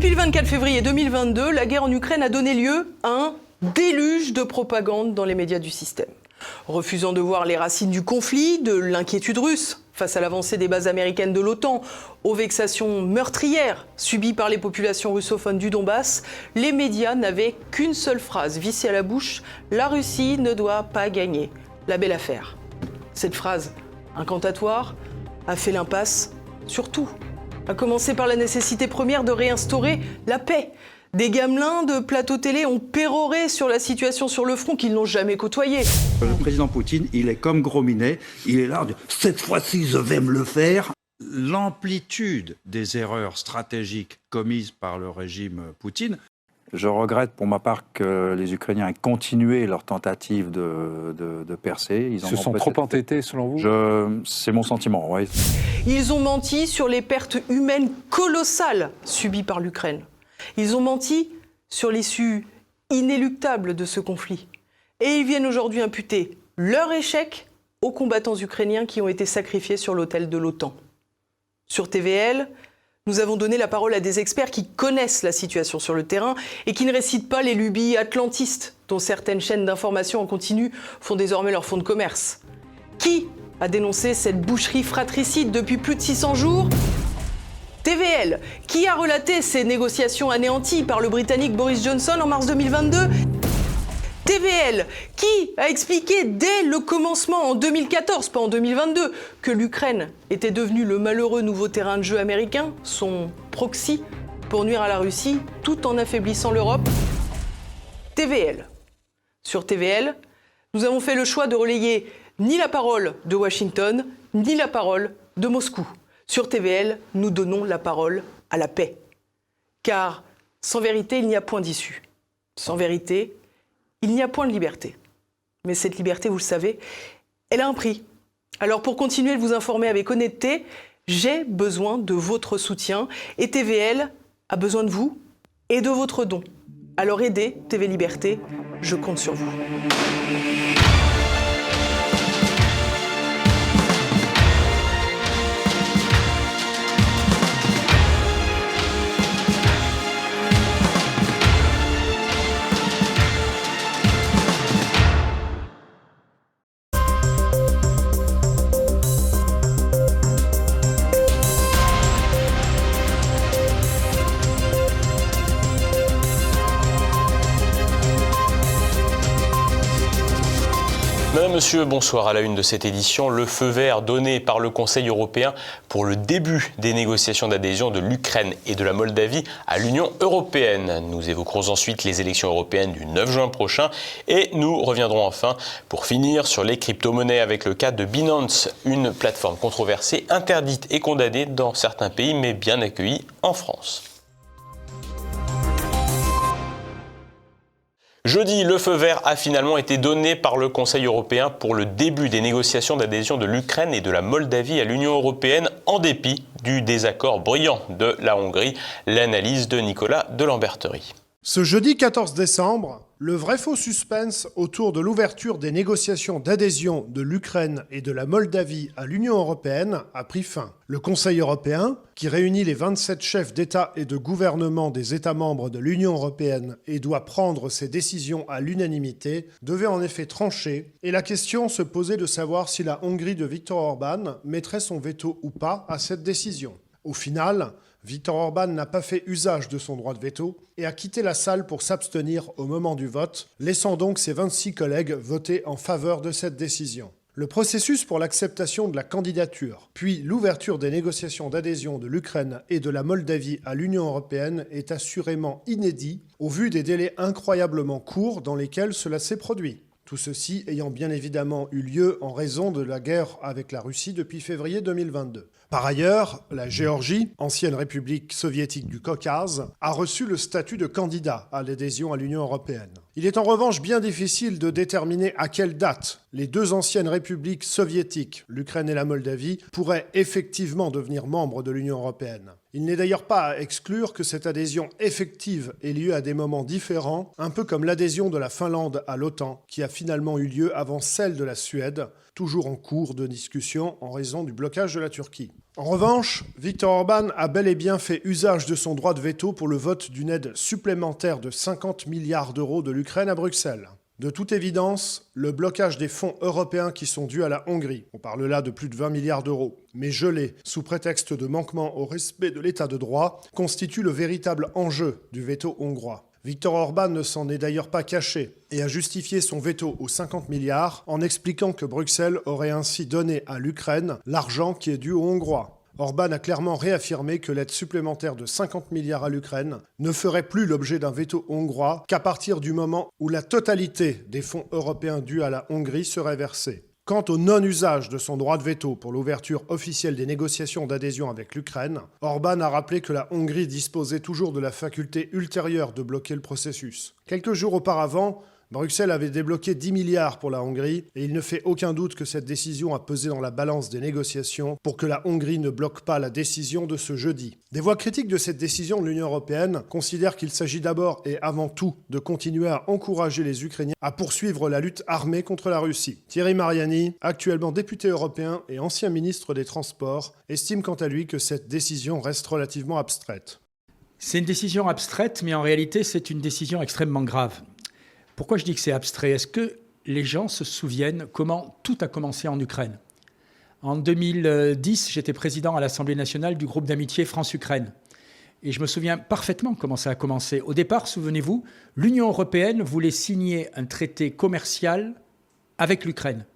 Depuis le 24 février 2022, la guerre en Ukraine a donné lieu à un déluge de propagande dans les médias du système. Refusant de voir les racines du conflit, de l'inquiétude russe face à l'avancée des bases américaines de l'OTAN, aux vexations meurtrières subies par les populations russophones du Donbass, les médias n'avaient qu'une seule phrase vissée à la bouche La Russie ne doit pas gagner. La belle affaire. Cette phrase incantatoire a fait l'impasse sur tout, à commencer par la nécessité première de réinstaurer la paix. Des gamelins de plateau télé ont péroré sur la situation sur le front qu'ils n'ont jamais côtoyé. Le président Poutine, il est comme Grominet, il est là, cette fois-ci je vais me le faire. L'amplitude des erreurs stratégiques commises par le régime Poutine je regrette pour ma part que les Ukrainiens aient continué leur tentative de, de, percer. Ils se sont trop entêtés selon vous? C'est mon sentiment, oui. Ils ont menti sur les pertes humaines colossales subies par l'Ukraine. Ils ont menti sur l'issue inéluctable de ce conflit. Et ils viennent aujourd'hui imputer leur échec aux combattants ukrainiens qui ont été sacrifiés sur l'autel de l'OTAN. Sur TVL, nous avons donné la parole à des experts qui connaissent la situation sur le terrain et qui ne récitent pas les lubies atlantistes dont certaines chaînes d'information en continu font désormais leur fonds de commerce. Qui a dénoncé cette boucherie fratricide depuis plus de 600 jours? TVL, qui a relaté ces négociations anéanties par le Britannique Boris Johnson en mars 2022 TVL, qui a expliqué dès le commencement en 2014, pas en 2022, que l'Ukraine était devenue le malheureux nouveau terrain de jeu américain, son proxy, pour nuire à la Russie, tout en affaiblissant l'Europe. TVL. Sur TVL, nous avons fait le choix de relayer ni la parole de Washington, ni la parole de Moscou. Sur TVL, nous donnons la parole à la paix. Car sans vérité, il n'y a point d'issue. Sans vérité, il n'y a point de liberté. Mais cette liberté, vous le savez, elle a un prix. Alors pour continuer de vous informer avec honnêteté, j'ai besoin de votre soutien et TVL a besoin de vous et de votre don. Alors aidez TV Liberté, je compte sur vous. Monsieur, bonsoir. À la une de cette édition, le feu vert donné par le Conseil européen pour le début des négociations d'adhésion de l'Ukraine et de la Moldavie à l'Union européenne. Nous évoquerons ensuite les élections européennes du 9 juin prochain et nous reviendrons enfin pour finir sur les crypto-monnaies avec le cas de Binance, une plateforme controversée, interdite et condamnée dans certains pays mais bien accueillie en France. Jeudi, le feu vert a finalement été donné par le Conseil européen pour le début des négociations d'adhésion de l'Ukraine et de la Moldavie à l'Union européenne en dépit du désaccord brillant de la Hongrie. L'analyse de Nicolas de Lamberterie. Ce jeudi 14 décembre, le vrai faux suspense autour de l'ouverture des négociations d'adhésion de l'Ukraine et de la Moldavie à l'Union européenne a pris fin. Le Conseil européen, qui réunit les 27 chefs d'État et de gouvernement des États membres de l'Union européenne et doit prendre ses décisions à l'unanimité, devait en effet trancher et la question se posait de savoir si la Hongrie de Viktor Orban mettrait son veto ou pas à cette décision. Au final, Viktor Orban n'a pas fait usage de son droit de veto et a quitté la salle pour s'abstenir au moment du vote, laissant donc ses 26 collègues voter en faveur de cette décision. Le processus pour l'acceptation de la candidature, puis l'ouverture des négociations d'adhésion de l'Ukraine et de la Moldavie à l'Union européenne est assurément inédit au vu des délais incroyablement courts dans lesquels cela s'est produit. Tout ceci ayant bien évidemment eu lieu en raison de la guerre avec la Russie depuis février 2022. Par ailleurs, la Géorgie, ancienne république soviétique du Caucase, a reçu le statut de candidat à l'adhésion à l'Union européenne. Il est en revanche bien difficile de déterminer à quelle date les deux anciennes républiques soviétiques, l'Ukraine et la Moldavie, pourraient effectivement devenir membres de l'Union européenne. Il n'est d'ailleurs pas à exclure que cette adhésion effective ait lieu à des moments différents, un peu comme l'adhésion de la Finlande à l'OTAN, qui a finalement eu lieu avant celle de la Suède, toujours en cours de discussion en raison du blocage de la Turquie. En revanche, Viktor Orban a bel et bien fait usage de son droit de veto pour le vote d'une aide supplémentaire de 50 milliards d'euros de l'Ukraine à Bruxelles. De toute évidence, le blocage des fonds européens qui sont dus à la Hongrie, on parle là de plus de 20 milliards d'euros, mais gelés sous prétexte de manquement au respect de l'état de droit, constitue le véritable enjeu du veto hongrois. Viktor Orban ne s'en est d'ailleurs pas caché et a justifié son veto aux 50 milliards en expliquant que Bruxelles aurait ainsi donné à l'Ukraine l'argent qui est dû aux Hongrois. Orban a clairement réaffirmé que l'aide supplémentaire de 50 milliards à l'Ukraine ne ferait plus l'objet d'un veto hongrois qu'à partir du moment où la totalité des fonds européens dus à la Hongrie serait versée. Quant au non-usage de son droit de veto pour l'ouverture officielle des négociations d'adhésion avec l'Ukraine, Orban a rappelé que la Hongrie disposait toujours de la faculté ultérieure de bloquer le processus. Quelques jours auparavant, Bruxelles avait débloqué 10 milliards pour la Hongrie et il ne fait aucun doute que cette décision a pesé dans la balance des négociations pour que la Hongrie ne bloque pas la décision de ce jeudi. Des voix critiques de cette décision de l'Union européenne considèrent qu'il s'agit d'abord et avant tout de continuer à encourager les Ukrainiens à poursuivre la lutte armée contre la Russie. Thierry Mariani, actuellement député européen et ancien ministre des Transports, estime quant à lui que cette décision reste relativement abstraite. C'est une décision abstraite, mais en réalité, c'est une décision extrêmement grave. Pourquoi je dis que c'est abstrait? Est-ce que les gens se souviennent comment tout a commencé en Ukraine? En 2010, j'étais président à l'Assemblée nationale du groupe d'amitié France-Ukraine. Et je me souviens parfaitement comment ça a commencé. Au départ, souvenez-vous, l'Union européenne voulait signer un traité commercial avec l'Ukraine,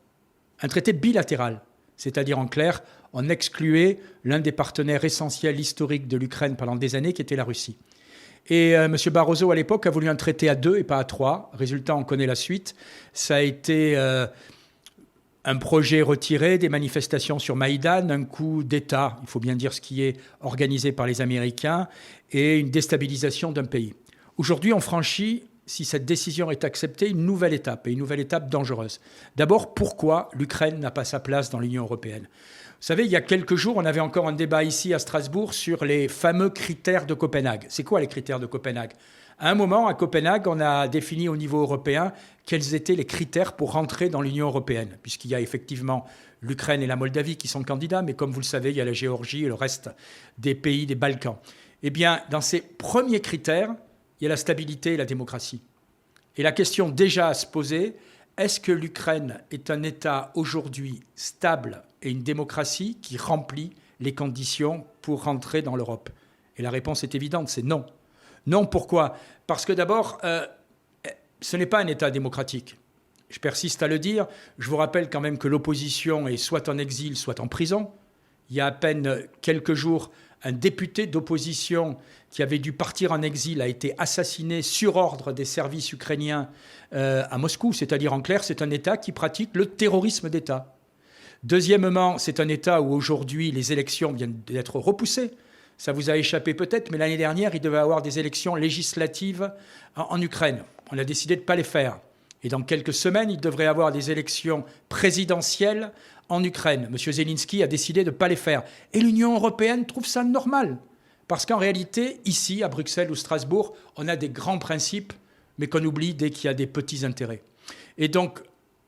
un traité bilatéral. C'est-à-dire en clair, on excluait l'un des partenaires essentiels historiques de l'Ukraine pendant des années, qui était la Russie. Et euh, M. Barroso, à l'époque, a voulu un traité à deux et pas à trois. Résultat, on connaît la suite. Ça a été euh, un projet retiré, des manifestations sur Maïdan, un coup d'État, il faut bien dire ce qui est organisé par les Américains, et une déstabilisation d'un pays. Aujourd'hui, on franchit, si cette décision est acceptée, une nouvelle étape, et une nouvelle étape dangereuse. D'abord, pourquoi l'Ukraine n'a pas sa place dans l'Union européenne? Vous savez, il y a quelques jours, on avait encore un débat ici à Strasbourg sur les fameux critères de Copenhague. C'est quoi les critères de Copenhague? À un moment, à Copenhague, on a défini au niveau européen quels étaient les critères pour rentrer dans l'Union européenne, puisqu'il y a effectivement l'Ukraine et la Moldavie qui sont candidats, mais comme vous le savez, il y a la Géorgie et le reste des pays des Balkans. Eh bien, dans ces premiers critères, il y a la stabilité et la démocratie. Et la question déjà à se poser, est-ce que l'Ukraine est un État aujourd'hui stable et une démocratie qui remplit les conditions pour rentrer dans l'Europe Et la réponse est évidente, c'est non. Non, pourquoi? Parce que d'abord, euh, ce n'est pas un État démocratique. Je persiste à le dire. Je vous rappelle quand même que l'opposition est soit en exil, soit en prison. Il y a à peine quelques jours, un député d'opposition qui avait dû partir en exil a été assassiné sur ordre des services ukrainiens euh, à Moscou. C'est-à-dire, en clair, c'est un État qui pratique le terrorisme d'État. Deuxièmement, c'est un État où aujourd'hui les élections viennent d'être repoussées. Ça vous a échappé peut-être, mais l'année dernière, il devait y avoir des élections législatives en, Ukraine. On a décidé de ne pas les faire. Et dans quelques semaines, il devrait y avoir des élections présidentielles en Ukraine. M. Zelensky a décidé de ne pas les faire. Et l'Union européenne trouve ça normal. Parce qu'en réalité, ici, à Bruxelles ou Strasbourg, on a des grands principes, mais qu'on oublie dès qu'il y a des petits intérêts. Et donc,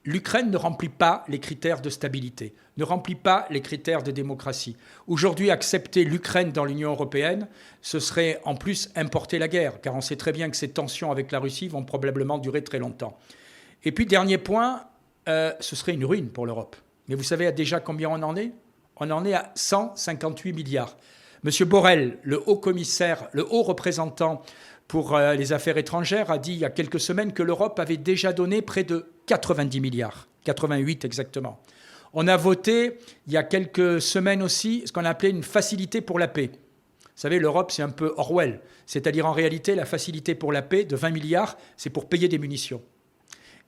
l'Ukraine ne remplit pas les critères de stabilité, ne remplit pas les critères de démocratie. Aujourd'hui, accepter l'Ukraine dans l'Union européenne, ce serait en plus importer la guerre, car on sait très bien que ces tensions avec la Russie vont probablement durer très longtemps. Et puis, dernier point, euh, ce serait une ruine pour l'Europe. Mais vous savez déjà combien on en est? On en est à 158 milliards. Monsieur Borrell, le haut commissaire, le haut représentant pour euh, les affaires étrangères, a dit il y a quelques semaines que l'Europe avait déjà donné près de 90 milliards, 88 exactement. On a voté il y a quelques semaines aussi ce qu'on a appelé une facilité pour la paix. Vous savez, l'Europe, c'est un peu Orwell. C'est-à-dire, en réalité, la facilité pour la paix de 20 milliards, c'est pour payer des munitions.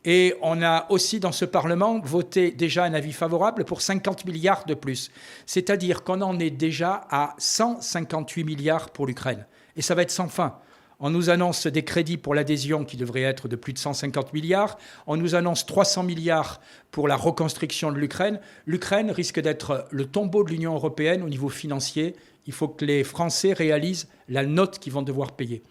Et on a aussi dans ce Parlement voté déjà un avis favorable pour 50 milliards de plus. C'est-à-dire qu'on en est déjà à 158 milliards pour l'Ukraine. Et ça va être sans fin. On nous annonce des crédits pour l'adhésion qui devraient être de plus de 150 milliards. On nous annonce 300 milliards pour la reconstruction de l'Ukraine. L'Ukraine risque d'être le tombeau de l'Union européenne au niveau financier. Il faut que les Français réalisent la note qu'ils vont devoir payer.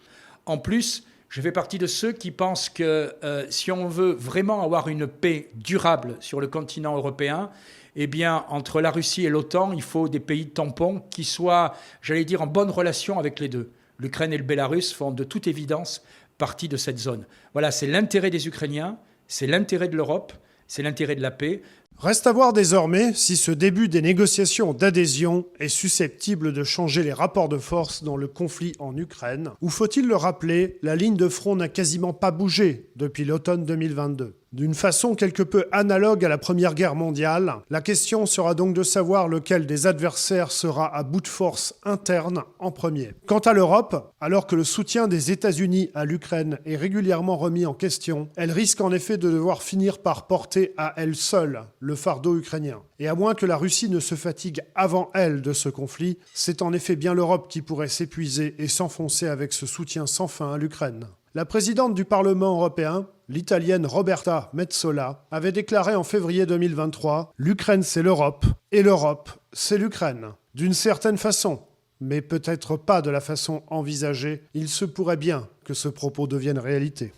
En plus, je fais partie de ceux qui pensent que euh, si on veut vraiment avoir une paix durable sur le continent européen, eh entre la Russie et l'OTAN, il faut des pays tampons qui soient, j'allais dire, en bonne relation avec les deux. L'Ukraine et le Bélarus font de toute évidence partie de cette zone. Voilà, c'est l'intérêt des Ukrainiens, c'est l'intérêt de l'Europe, c'est l'intérêt de la paix. Reste à voir désormais si ce début des négociations d'adhésion est susceptible de changer les rapports de force dans le conflit en Ukraine, ou faut-il le rappeler, la ligne de front n'a quasiment pas bougé depuis l'automne 2022. D'une façon quelque peu analogue à la Première Guerre mondiale, la question sera donc de savoir lequel des adversaires sera à bout de force interne en premier. Quant à l'Europe, alors que le soutien des États-Unis à l'Ukraine est régulièrement remis en question, elle risque en effet de devoir finir par porter à elle seule le fardeau ukrainien. Et à moins que la Russie ne se fatigue avant elle de ce conflit, c'est en effet bien l'Europe qui pourrait s'épuiser et s'enfoncer avec ce soutien sans fin à l'Ukraine. La présidente du Parlement européen, l'italienne Roberta Metsola, avait déclaré en février 2023 L'Ukraine c'est l'Europe et l'Europe c'est l'Ukraine. D'une certaine façon, mais peut-être pas de la façon envisagée, il se pourrait bien que ce propos devienne réalité.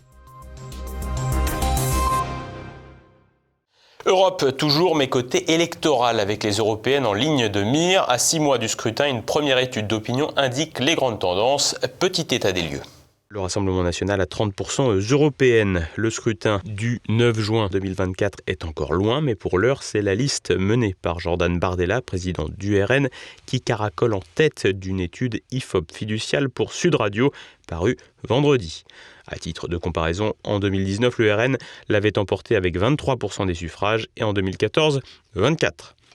Europe toujours, mais côté électoral, avec les européennes en ligne de mire. À six mois du scrutin, une première étude d'opinion indique les grandes tendances. Petit état des lieux. Le Rassemblement national à 30% européenne. Le scrutin du 9 juin 2024 est encore loin, mais pour l'heure, c'est la liste menée par Jordan Bardella, président du RN, qui caracole en tête d'une étude IFOP fiduciale pour Sud Radio, parue vendredi. À titre de comparaison, en 2019, le RN l'avait emporté avec 23% des suffrages et en 2014, 24%.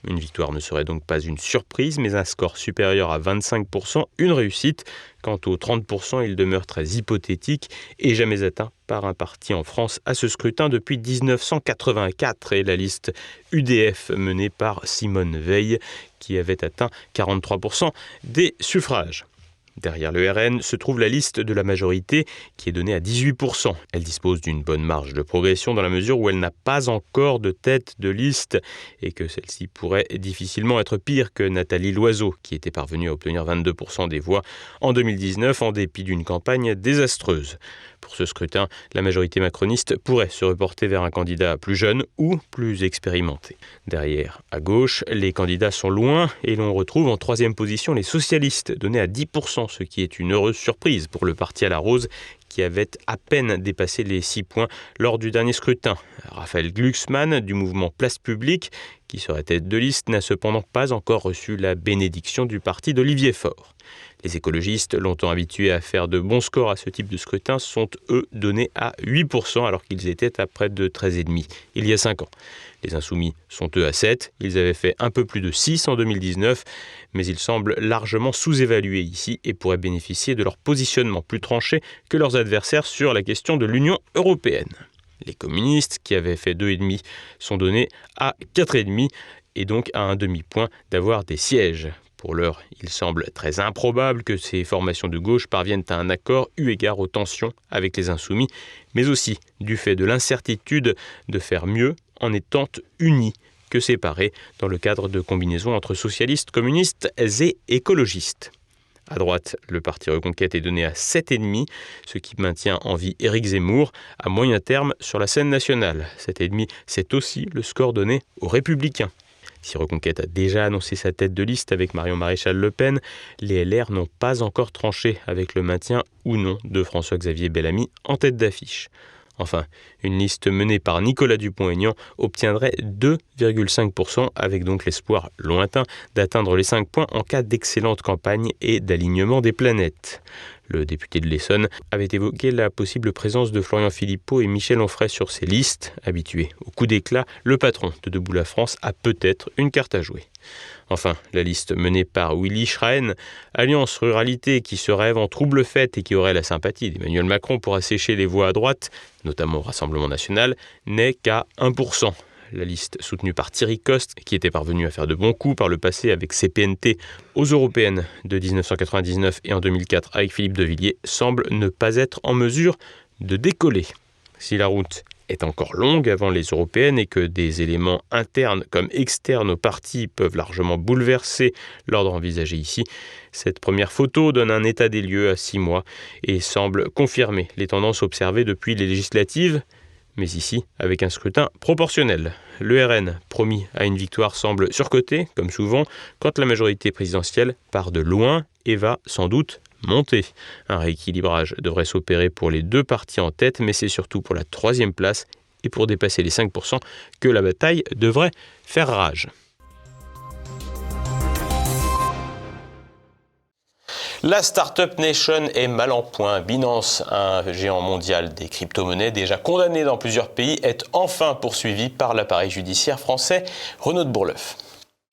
Une victoire ne serait donc pas une surprise, mais un score supérieur à 25%, une réussite. Quant aux 30%, il demeure très hypothétique et jamais atteint par un parti en France à ce scrutin depuis 1984 et la liste UDF menée par Simone Veil qui avait atteint 43% des suffrages. Derrière le RN se trouve la liste de la majorité qui est donnée à 18%. Elle dispose d'une bonne marge de progression dans la mesure où elle n'a pas encore de tête de liste et que celle-ci pourrait difficilement être pire que Nathalie Loiseau qui était parvenue à obtenir 22% des voix en 2019 en dépit d'une campagne désastreuse. Pour ce scrutin, la majorité macroniste pourrait se reporter vers un candidat plus jeune ou plus expérimenté. Derrière, à gauche, les candidats sont loin et l'on retrouve en troisième position les socialistes, donnés à 10%, ce qui est une heureuse surprise pour le parti à la rose qui avait à peine dépassé les 6 points lors du dernier scrutin. Raphaël Glucksmann du mouvement Place Publique, qui serait tête de liste, n'a cependant pas encore reçu la bénédiction du parti d'Olivier Faure. Les écologistes, longtemps habitués à faire de bons scores à ce type de scrutin, sont eux donnés à 8% alors qu'ils étaient à près de 13,5% il y a 5 ans. Les insoumis sont eux à 7, ils avaient fait un peu plus de 6 en 2019, mais ils semblent largement sous-évalués ici et pourraient bénéficier de leur positionnement plus tranché que leurs adversaires sur la question de l'Union européenne. Les communistes, qui avaient fait 2,5, sont donnés à 4,5 et donc à un demi-point d'avoir des sièges. Pour l'heure, il semble très improbable que ces formations de gauche parviennent à un accord eu égard aux tensions avec les insoumis, mais aussi du fait de l'incertitude de faire mieux en étant unis que séparés dans le cadre de combinaisons entre socialistes, communistes et écologistes. À droite, le parti Reconquête est donné à 7,5, ce qui maintient en vie Éric Zemmour à moyen terme sur la scène nationale. 7,5, c'est aussi le score donné aux Républicains. Si Reconquête a déjà annoncé sa tête de liste avec Marion Maréchal Le Pen, les LR n'ont pas encore tranché avec le maintien ou non de François-Xavier Bellamy en tête d'affiche. Enfin, une liste menée par Nicolas Dupont-Aignan obtiendrait 2,5% avec donc l'espoir lointain d'atteindre les 5 points en cas d'excellente campagne et d'alignement des planètes. Le député de l'Essonne avait évoqué la possible présence de Florian Philippot et Michel Onfray sur ces listes. Habitué au coup d'éclat, le patron de Debout la France a peut-être une carte à jouer. Enfin, la liste menée par Willy Schrein, Alliance Ruralité qui se rêve en trouble fête et qui aurait la sympathie d'Emmanuel Macron pour assécher les voix à droite, notamment au Rassemblement national, n'est qu'à 1%. La liste soutenue par Thierry Coste, qui était parvenu à faire de bons coups par le passé avec ses PNT aux européennes de 1999 et en 2004 avec Philippe de Villiers, semble ne pas être en mesure de décoller. Si la route est encore longue avant les européennes et que des éléments internes comme externes au parti peuvent largement bouleverser l'ordre envisagé ici, cette première photo donne un état des lieux à six mois et semble confirmer les tendances observées depuis les législatives, mais ici avec un scrutin proportionnel. Le RN, promis à une victoire, semble surcoté, comme souvent, quand la majorité présidentielle part de loin et va sans doute monter. Un rééquilibrage devrait s'opérer pour les deux partis en tête, mais c'est surtout pour la troisième place et pour dépasser les 5% que la bataille devrait faire rage. La Startup Nation est mal en point. Binance, un géant mondial des crypto-monnaies déjà condamné dans plusieurs pays, est enfin poursuivi par l'appareil judiciaire français Renaud Bourleuf.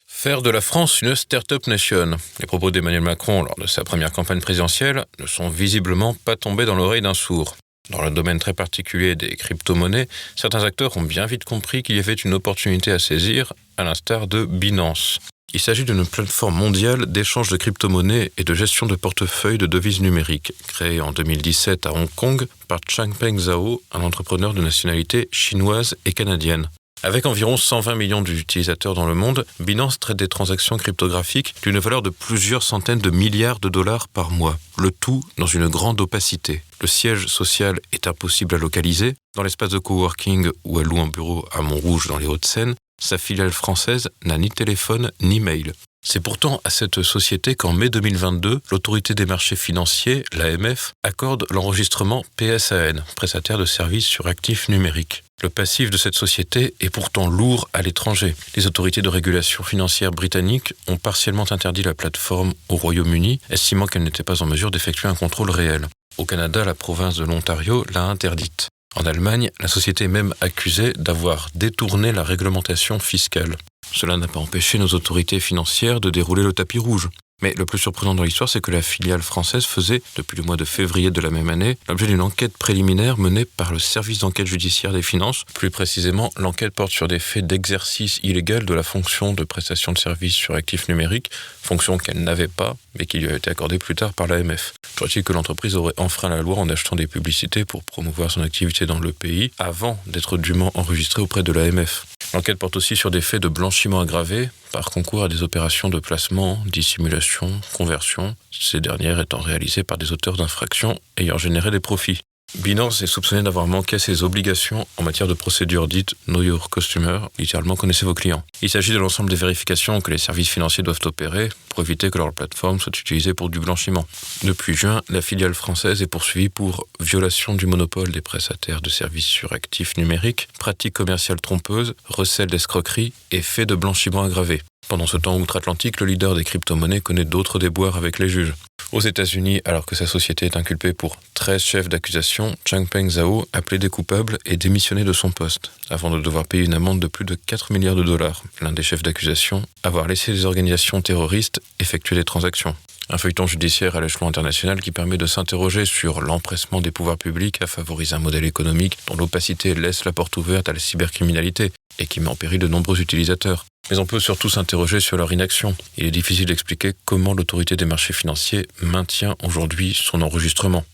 Faire de la France une start-up nation. Les propos d'Emmanuel Macron lors de sa première campagne présidentielle ne sont visiblement pas tombés dans l'oreille d'un sourd. Dans le domaine très particulier des crypto-monnaies, certains acteurs ont bien vite compris qu'il y avait une opportunité à saisir, à l'instar de Binance. Il s'agit d'une plateforme mondiale d'échange de crypto-monnaies et de gestion de portefeuilles de devises numériques, créée en 2017 à Hong Kong par Changpeng Zhao, un entrepreneur de nationalité chinoise et canadienne. Avec environ 120 millions d'utilisateurs dans le monde, Binance traite des transactions cryptographiques d'une valeur de plusieurs centaines de milliards de dollars par mois, le tout dans une grande opacité. Le siège social est impossible à localiser. Dans l'espace de coworking où elle loue un bureau à Montrouge dans les Hauts-de-Seine, sa filiale française n'a ni téléphone ni mail. C'est pourtant à cette société qu'en mai 2022, l'autorité des marchés financiers, l'AMF, accorde l'enregistrement PSAN, prestataire de services sur actifs numériques. Le passif de cette société est pourtant lourd à l'étranger. Les autorités de régulation financière britanniques ont partiellement interdit la plateforme au Royaume-Uni, estimant qu'elle n'était pas en mesure d'effectuer un contrôle réel. Au Canada, la province de l'Ontario l'a interdite. En Allemagne, la société est même accusée d'avoir détourné la réglementation fiscale. Cela n'a pas empêché nos autorités financières de dérouler le tapis rouge. Mais le plus surprenant dans l'histoire, c'est que la filiale française faisait, depuis le mois de février de la même année, l'objet d'une enquête préliminaire menée par le service d'enquête judiciaire des finances. Plus précisément, l'enquête porte sur des faits d'exercice illégal de la fonction de prestation de services sur actifs numériques, fonction qu'elle n'avait pas, mais qui lui a été accordée plus tard par l'AMF. Croit-il que l'entreprise aurait enfreint la loi en achetant des publicités pour promouvoir son activité dans le pays avant d'être dûment enregistrée auprès de l'AMF L'enquête porte aussi sur des faits de blanchiment aggravé par concours à des opérations de placement, dissimulation, conversion, ces dernières étant réalisées par des auteurs d'infractions ayant généré des profits. Binance est soupçonné d'avoir manqué ses obligations en matière de procédure dite Know Your Customer, littéralement connaissez vos clients. Il s'agit de l'ensemble des vérifications que les services financiers doivent opérer pour éviter que leur plateforme soit utilisée pour du blanchiment. Depuis juin, la filiale française est poursuivie pour violation du monopole des prestataires de services sur actifs numériques, pratiques commerciales trompeuses, recel d'escroquerie et faits de blanchiment aggravé. Pendant ce temps outre-Atlantique, le leader des crypto-monnaies connaît d'autres déboires avec les juges. Aux États-Unis, alors que sa société est inculpée pour 13 chefs d'accusation, Changpeng Zhao a plaidé coupable et démissionné de son poste, avant de devoir payer une amende de plus de 4 milliards de dollars. L'un des chefs d'accusation, avoir laissé les organisations terroristes effectuer des transactions. Un feuilleton judiciaire à l'échelon international qui permet de s'interroger sur l'empressement des pouvoirs publics à favoriser un modèle économique dont l'opacité laisse la porte ouverte à la cybercriminalité et qui met en péril de nombreux utilisateurs. Mais on peut surtout s'interroger sur leur inaction. Il est difficile d'expliquer comment l'autorité des marchés financiers maintient aujourd'hui son enregistrement.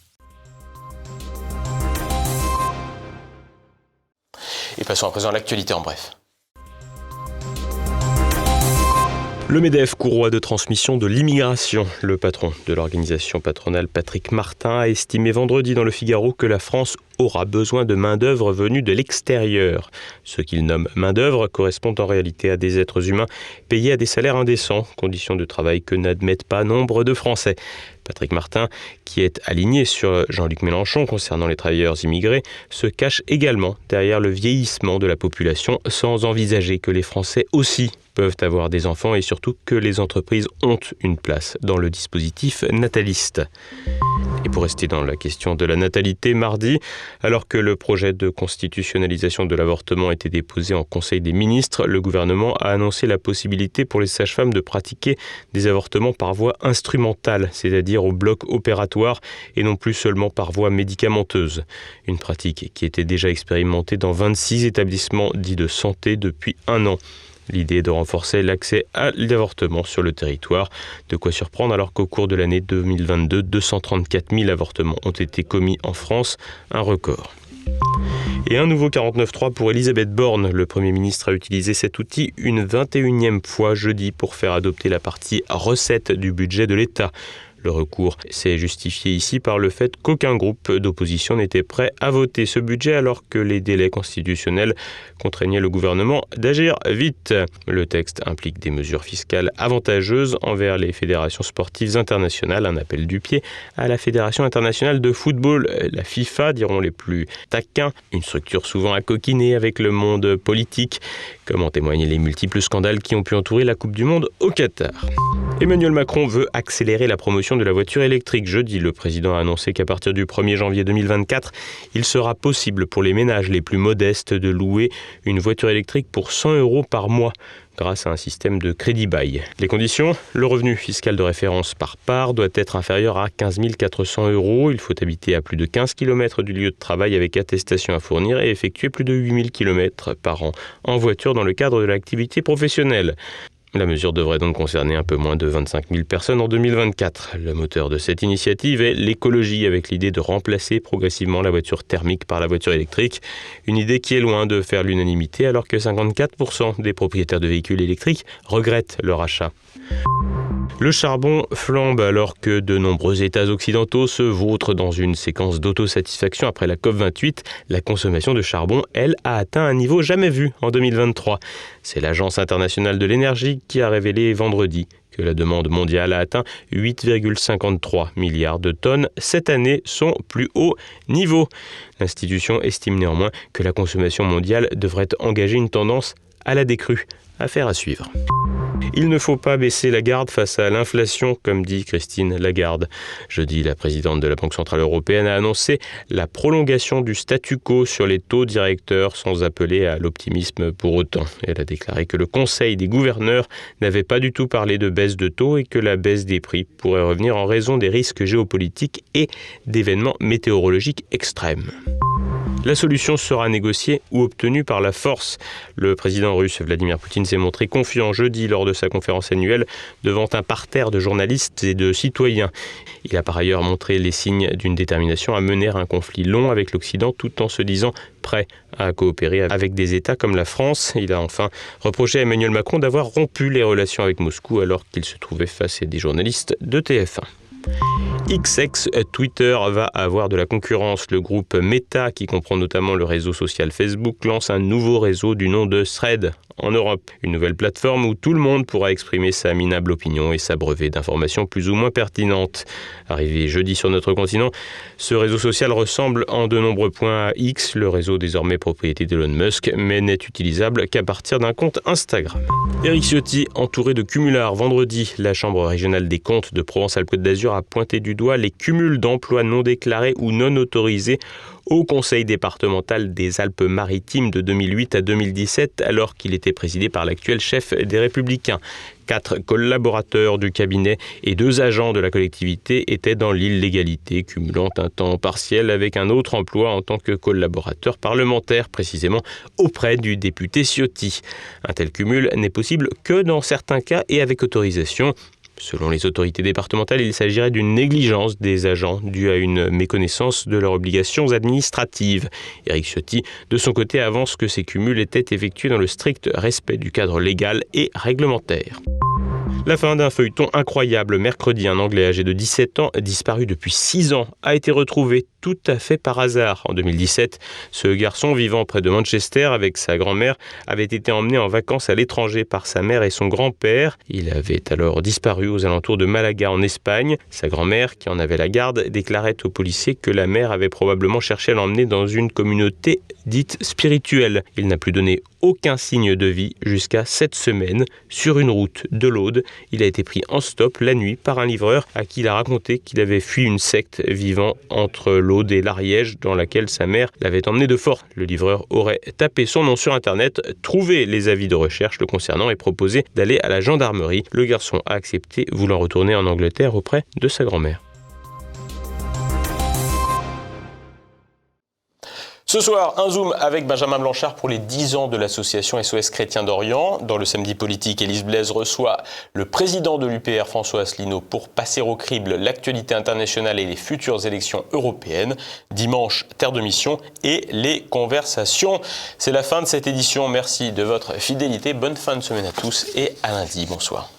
Et passons à présent à l'actualité en bref. Le MEDEF, courroie de transmission de l'immigration. Le patron de l'organisation patronale, Patrick Martin, a estimé vendredi dans le Figaro que la France aura besoin de main-d'œuvre venue de l'extérieur. Ce qu'il nomme main-d'œuvre correspond en réalité à des êtres humains payés à des salaires indécents, conditions de travail que n'admettent pas nombre de Français. Patrick Martin, qui est aligné sur Jean-Luc Mélenchon concernant les travailleurs immigrés, se cache également derrière le vieillissement de la population sans envisager que les Français aussi peuvent avoir des enfants et surtout que les entreprises ont une place dans le dispositif nataliste. Et pour rester dans la question de la natalité, mardi, Alors que le projet de constitutionnalisation de l'avortement a été déposé en Conseil des ministres, le gouvernement a annoncé la possibilité pour les sages-femmes de pratiquer des avortements par voie instrumentale, c'est-à-dire au bloc opératoire et non plus seulement par voie médicamenteuse. Une pratique qui était déjà expérimentée dans 26 établissements dits de santé depuis un an. L'idée est de renforcer l'accès à l'avortement sur le territoire. De quoi surprendre alors qu'au cours de l'année 2022, 234 000 avortements ont été commis en France, un record. Et un nouveau 49.3 pour Elisabeth Borne. Le Premier ministre a utilisé cet outil une 21e fois jeudi pour faire adopter la partie recette du budget de l'État. Le recours s'est justifié ici par le fait qu'aucun groupe d'opposition n'était prêt à voter ce budget alors que les délais constitutionnels contraignaient le gouvernement d'agir vite. Le texte implique des mesures fiscales avantageuses envers les fédérations sportives internationales, un appel du pied à la Fédération internationale de football, la FIFA, diront les plus taquins, une structure souvent accoquinée avec le monde politique, comme en témoignent les multiples scandales qui ont pu entourer la Coupe du Monde au Qatar. Emmanuel Macron veut accélérer la promotion de la voiture électrique. Jeudi, le président a annoncé qu'à partir du 1er janvier 2024, il sera possible pour les ménages les plus modestes de louer une voiture électrique pour 100 euros par mois grâce à un système de crédit bail. Les conditions Le revenu fiscal de référence par part doit être inférieur à 15 400 euros. Il faut habiter à plus de 15 km du lieu de travail avec attestation à fournir et effectuer plus de 8000 km par an en voiture dans le cadre de l'activité professionnelle. La mesure devrait donc concerner un peu moins de 25 000 personnes en 2024. Le moteur de cette initiative est l'écologie, avec l'idée de remplacer progressivement la voiture thermique par la voiture électrique. Une idée qui est loin de faire l'unanimité, alors que 54% des propriétaires de véhicules électriques regrettent leur achat. Le charbon flambe alors que de nombreux États occidentaux se vautrent dans une séquence d'autosatisfaction après la COP28. La consommation de charbon, elle, a atteint un niveau jamais vu en 2023. C'est l'Agence internationale de l'énergie qui a révélé vendredi que la demande mondiale a atteint 8,53 milliards de tonnes cette année, son plus haut niveau. L'institution estime néanmoins que la consommation mondiale devrait engager une tendance à la décrue. Affaire à suivre. Il ne faut pas baisser la garde face à l'inflation, comme dit Christine Lagarde. Jeudi, la présidente de la Banque Centrale Européenne a annoncé la prolongation du statu quo sur les taux directeurs sans appeler à l'optimisme pour autant. Elle a déclaré que le Conseil des gouverneurs n'avait pas du tout parlé de baisse de taux et que la baisse des prix pourrait revenir en raison des risques géopolitiques et d'événements météorologiques extrêmes. La solution sera négociée ou obtenue par la force. Le président russe Vladimir Poutine s'est montré confiant jeudi lors de sa conférence annuelle devant un parterre de journalistes et de citoyens. Il a par ailleurs montré les signes d'une détermination à mener un conflit long avec l'Occident tout en se disant prêt à coopérer avec des États comme la France. Il a enfin reproché à Emmanuel Macron d'avoir rompu les relations avec Moscou alors qu'il se trouvait face à des journalistes de TF1. XX Twitter va avoir de la concurrence. Le groupe Meta, qui comprend notamment le réseau social Facebook, lance un nouveau réseau du nom de Thread en Europe. Une nouvelle plateforme où tout le monde pourra exprimer sa minable opinion et s'abreuver d'informations plus ou moins pertinentes. Arrivé jeudi sur notre continent, ce réseau social ressemble en de nombreux points à X, le réseau désormais propriété d'Elon Musk, mais n'est utilisable qu'à partir d'un compte Instagram. Eric Ciotti, entouré de cumulards, vendredi, la Chambre régionale des comptes de Provence-Alpes-Côte d'Azur a pointé du les cumuls d'emplois non déclarés ou non autorisés au Conseil départemental des Alpes-Maritimes de 2008 à 2017, alors qu'il était présidé par l'actuel chef des Républicains. Quatre collaborateurs du cabinet et deux agents de la collectivité étaient dans l'illégalité, cumulant un temps partiel avec un autre emploi en tant que collaborateur parlementaire, précisément auprès du député Ciotti. Un tel cumul n'est possible que dans certains cas et avec autorisation. Selon les autorités départementales, il s'agirait d'une négligence des agents due à une méconnaissance de leurs obligations administratives. Eric Ciotti, de son côté, avance que ces cumuls étaient effectués dans le strict respect du cadre légal et réglementaire. La fin d'un feuilleton incroyable. Mercredi, un Anglais âgé de 17 ans, disparu depuis 6 ans, a été retrouvé tout à fait par hasard. En 2017, ce garçon vivant près de Manchester avec sa grand-mère avait été emmené en vacances à l'étranger par sa mère et son grand-père. Il avait alors disparu aux alentours de Malaga en Espagne. Sa grand-mère, qui en avait la garde, déclarait aux policiers que la mère avait probablement cherché à l'emmener dans une communauté dite spirituelle. Il n'a plus donné aucun signe de vie jusqu'à cette semaine. Sur une route de l'Aude, il a été pris en stop la nuit par un livreur à qui il a raconté qu'il avait fui une secte vivant entre l'Aude et l'Ariège dans laquelle sa mère l'avait emmené de force. Le livreur aurait tapé son nom sur Internet, trouvé les avis de recherche le concernant et proposé d'aller à la gendarmerie. Le garçon a accepté, voulant retourner en Angleterre auprès de sa grand-mère. Ce soir, un zoom avec Benjamin Blanchard pour les 10 ans de l'association SOS Chrétien d'Orient. Dans le samedi politique, Élise Blaise reçoit le président de l'UPR, François Asselineau, pour passer au crible l'actualité internationale et les futures élections européennes. Dimanche, terre de mission et les conversations. C'est la fin de cette édition. Merci de votre fidélité. Bonne fin de semaine à tous et à lundi. Bonsoir.